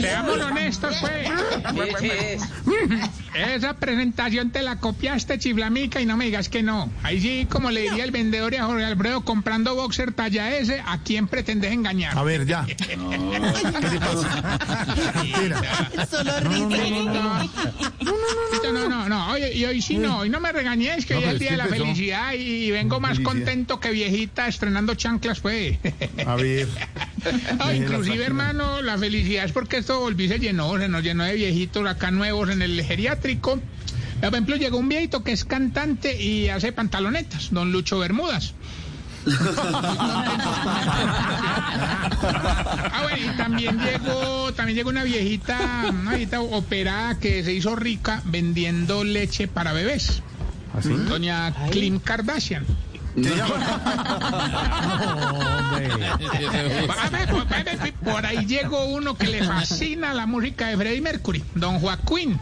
Seamos honestos, pues. Esa presentación te la copiaste, chiflamica, y no me digas que no. Ahí sí, como le diría el vendedor y a Jorge Alfredo, comprando boxer talla S, ¿a quién pretendes engañar? A ver, ya. ¿Qué le pasa? Solo risa. No, no, no, hoy, y hoy sí no, hoy no me regañes, que No, hoy es el día de la felicidad y vengo más Felicidad. Que viejita estrenando chanclas, pues. A ver. No, inclusive, hermano, la felicidad es porque esto volví se llenó, se nos llenó de viejitos acá nuevos en el geriátrico. Por ejemplo, llegó un viejito que es cantante y hace pantalonetas, don Lucho Bermudas. ah, bueno, y también llegó, también llegó una viejita, una viejita operada que se hizo rica vendiendo leche para bebés. ¿Así? Doña Kim Kardashian. Por- ahí llegó uno que le fascina la música de Freddie Mercury, don Joaquín.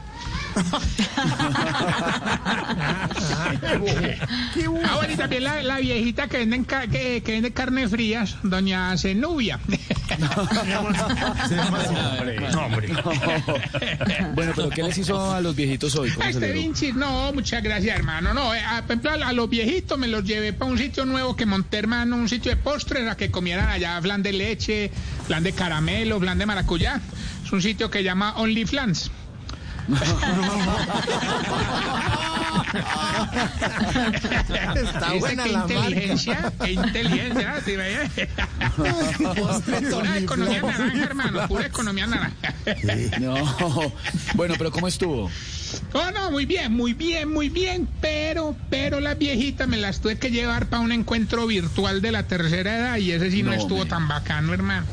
Ah, bueno, y también la, la viejita que vende, que, que vende carne frías, doña Zenubia. Se llama. No, hombre. Bueno, pero ¿qué les hizo a los viejitos hoy? ¿Cómo Este? Vinci, no, muchas gracias, hermano. No, eh, a, por ejemplo, a, a los viejitos me los llevé para un sitio nuevo que monté, hermano, un sitio de postres, a que comieran allá flan de leche, flan de caramelo, flan de maracuyá. Es un sitio que llama Only Flans. Está ¿Viste buena qué la marca. inteligencia, qué inteligencia, ¿sí ve? Pura economía naranja, hermano, pura economía naranja. No. Bueno, pero ¿cómo estuvo? Oh, no, muy bien, muy bien, muy bien, pero, pero las viejitas me las tuve que llevar para un encuentro virtual de la tercera edad y ese sí no, No, estuvo hombre. tan bacano, hermano.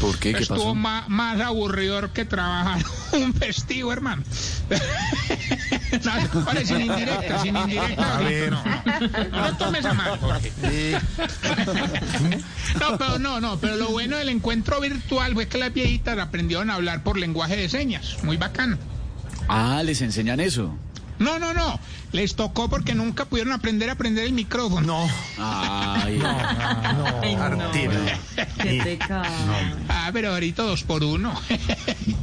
¿Por qué? ¿Qué Estuvo pasó? más, más aburridor que trabajar un festivo, hermano. no, vale, sin indirecta, sin indirecta. A ver. No, no, no tomes a mal, Jorge. No, pero no, no, pero lo bueno del encuentro virtual fue que las viejitas aprendieron a hablar por lenguaje de señas. Muy bacano. Ah, les enseñan eso. No, no, no. Les tocó porque nunca pudieron aprender a aprender el micrófono. No. Ay, No. Artera. Ah, pero ahorita dos por uno.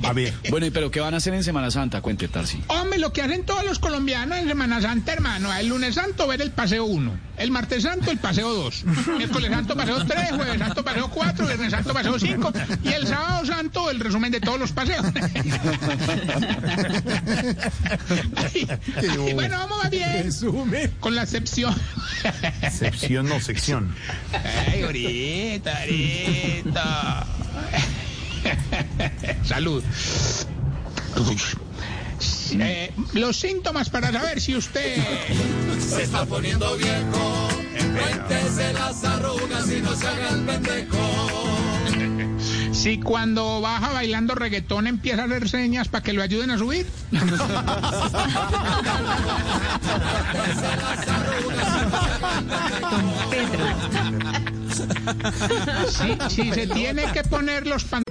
A ver. bueno, ¿y pero qué van a hacer en Semana Santa? Cuente, Tarsi. Hombre, lo que hacen todos los colombianos en Semana Santa, hermano. El lunes santo ver el paseo 1. El martes santo el paseo 2. Miércoles santo paseo 3. Jueves santo paseo 4. Viernes santo paseo 5. Y el sábado santo el resumen de todos los paseos. y bueno, vamos más bien. Resume. Con la excepción. Sección, no sección. Ay, ahorita, ahorita. Salud. Eh, los síntomas para saber si usted... Se está poniendo viejo, cuéntese las arrugas y no se haga el pendejo. Si cuando baja bailando reggaetón empieza a hacer señas para que lo ayuden a subir. Si, si se tiene que poner los pantalones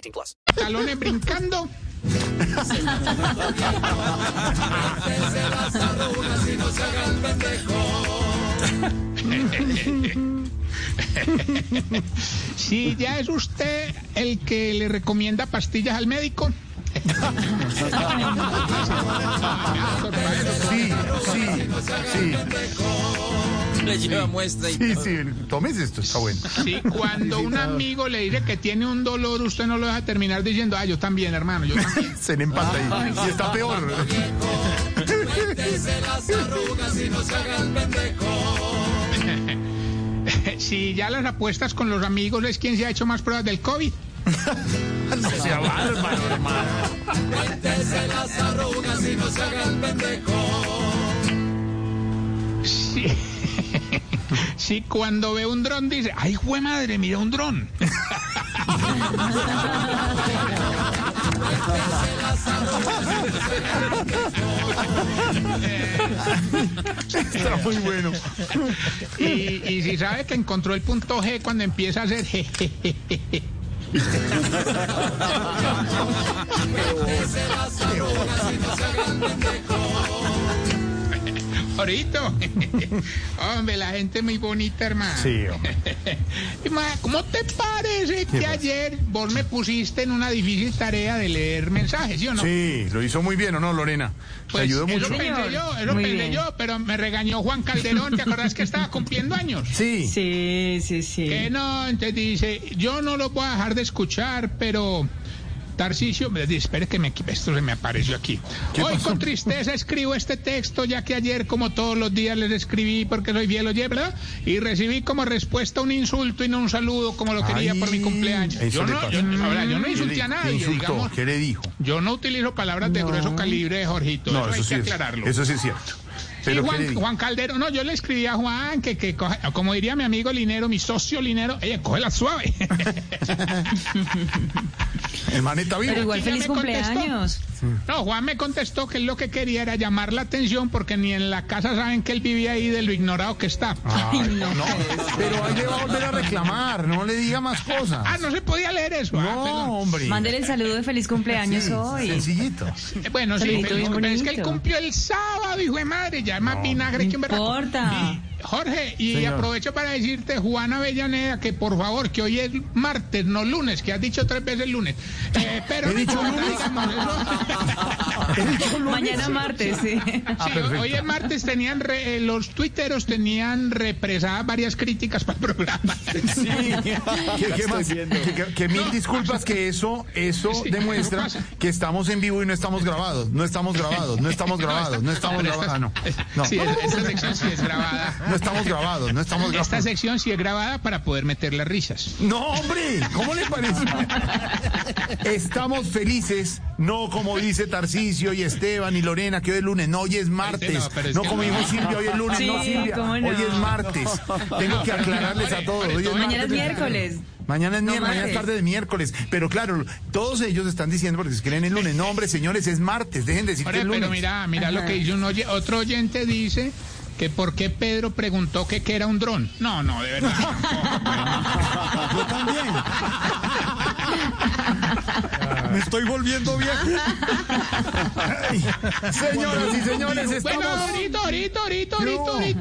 18 plus. brincando. Si ya es usted el que le recomienda pastillas al médico, Sí, sí, sí. Le lleva muestra y Sí, sí, tomes esto, está bueno. Sí, cuando un amigo le dice que tiene un dolor, usted no lo deja terminar diciendo, ah, yo también, hermano, yo también. Se le empata ahí. Y está peor. cuéntese las arrugas y no se haga el pendejo. Si ya las apuestas con los amigos es quien se ha hecho más pruebas del COVID. No sea bárbaro, hermano. Cuéntese las arrugas y no se haga el pendejo. Sí. Sí, cuando ve un dron dice, ay, jue madre, mira un dron. Está muy bueno. Y, y si sabe que encontró el punto G cuando empieza a hacer jejejeje. Ahorita, hombre, la gente muy bonita, hermano. Sí, hombre. ¿Cómo te parece que ayer vos me pusiste en una difícil tarea de leer mensajes, ¿sí o no? Sí, lo hizo muy bien, ¿o no, Lorena? Te Pues ayudó mucho. Eso pensé yo, eso Muy pensé bien. yo, pero me regañó Juan Calderón, ¿te acordás que estaba cumpliendo años? Sí. Sí, sí, sí. Que no, entonces dice, yo no lo voy a dejar de escuchar, pero Tarcisio, me dice, espere que me, esto se me apareció aquí. Hoy con tristeza escribo este texto, ya que ayer, como todos los días, les escribí porque soy fiel oye, ¿verdad? Y recibí como respuesta un insulto y no un saludo como lo quería por mi cumpleaños. Yo no, yo, ahora, yo no ¿Qué insulté le- a nadie, insultó? digamos. ¿Qué le dijo? Yo no utilizo palabras de No. grueso calibre, Jorgito. No, eso, hay sí que es. aclararlo. Eso sí es cierto. Sí, Pero ¿qué le Juan? Juan Calderón, no, yo le escribí a Juan que, que coge- como diría mi amigo Linero, mi socio Linero, oye, cógela suave. El maneta vivo. Pero igual feliz me contestó. No, Juan me contestó que él lo que quería era llamar la atención porque ni en la casa saben que él vivía ahí de lo ignorado que está. Ay, no, pero ahí le va a volver a reclamar, no le diga más cosas. Ah, no se podía leer eso. Ah, No, hombre. Mándele el saludo de feliz cumpleaños Sí, hoy. Sencillito. Eh, Bueno, sí, pero, es que él cumplió el sábado, hijo de madre, ya es más vinagre que un importa. Jorge, y Señor. aprovecho para decirte, Juana Avellaneda, que por favor, que hoy es martes, no lunes, que has dicho tres veces lunes. Eh, pero ¿He dicho lunes? digamos, eso- ¿He dicho lunes? Mañana martes, sí. Ah, Sí, hoy es martes tenían re- eh, los tuiteros tenían represadas varias críticas para el programa. ¿Qué, qué más? Que, que- que mil disculpas que eso, eso Sí, demuestra que estamos en vivo y no estamos grabados. No estamos grabados, no estamos grabados, no estamos grabados. Ah, no. No. Sí, esta sección sí es grabada. No estamos grabados, no estamos Esta grabados. sección sí es grabada para poder meter las risas. No, hombre, ¿cómo le parece? Estamos felices, no como dice Tarcisio y Esteban y Lorena, que hoy es lunes, no, hoy es martes. no, que como no. dijo Silvia, hoy es lunes, Sí, no Silvia, no. hoy es martes. Tengo que aclararles a todos. Hoy es Mañana es miércoles. Mañana es, No mier- mañana es tarde de miércoles. Pero claro, todos ellos están diciendo porque se creen el lunes. No, hombre, señores, es martes. Dejen de decir que Ahora, es lunes. pero mira, mira lo que dice un oye, otro oyente dice que por qué Pedro preguntó que qué era un dron. No, no, de verdad. Yo también. Me estoy volviendo viejo. Señoras y señores, Bueno, estamos. ahorita, ahorita. Ay,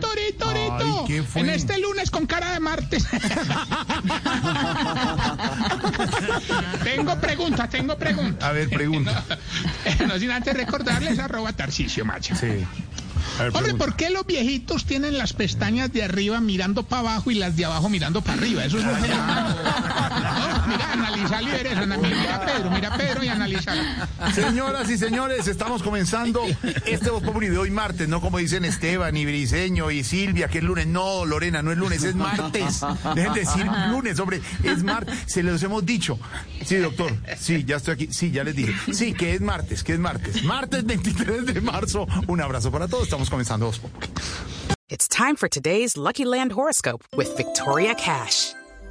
¿qué fue? En este lunes con cara de martes. tengo preguntas, tengo preguntas. A ver, pregunta. No sin antes recordarles arroba Tarcicio Macho. Sí. Ver, Hombre. ¿por qué los viejitos tienen las pestañas de arriba mirando para abajo y las de abajo mirando para arriba? Eso es fenómeno. No, Mira, a Pedro, mira a Pedro y analizalo. Señoras y señores, estamos comenzando este Voz Populi de hoy martes, no como dicen Esteban y Briseño y Silvia, que es lunes. No, Lorena, no es lunes, es martes. Dejen de decir lunes, hombre, es martes. Se los hemos dicho. Sí, doctor, sí, ya estoy aquí. Sí, ya les dije. Sí, que es martes, que es martes. Martes 23 de marzo. Un abrazo para todos. Estamos comenzando Voz Populi. It's time for today's Lucky Land horoscope with Victoria Cash.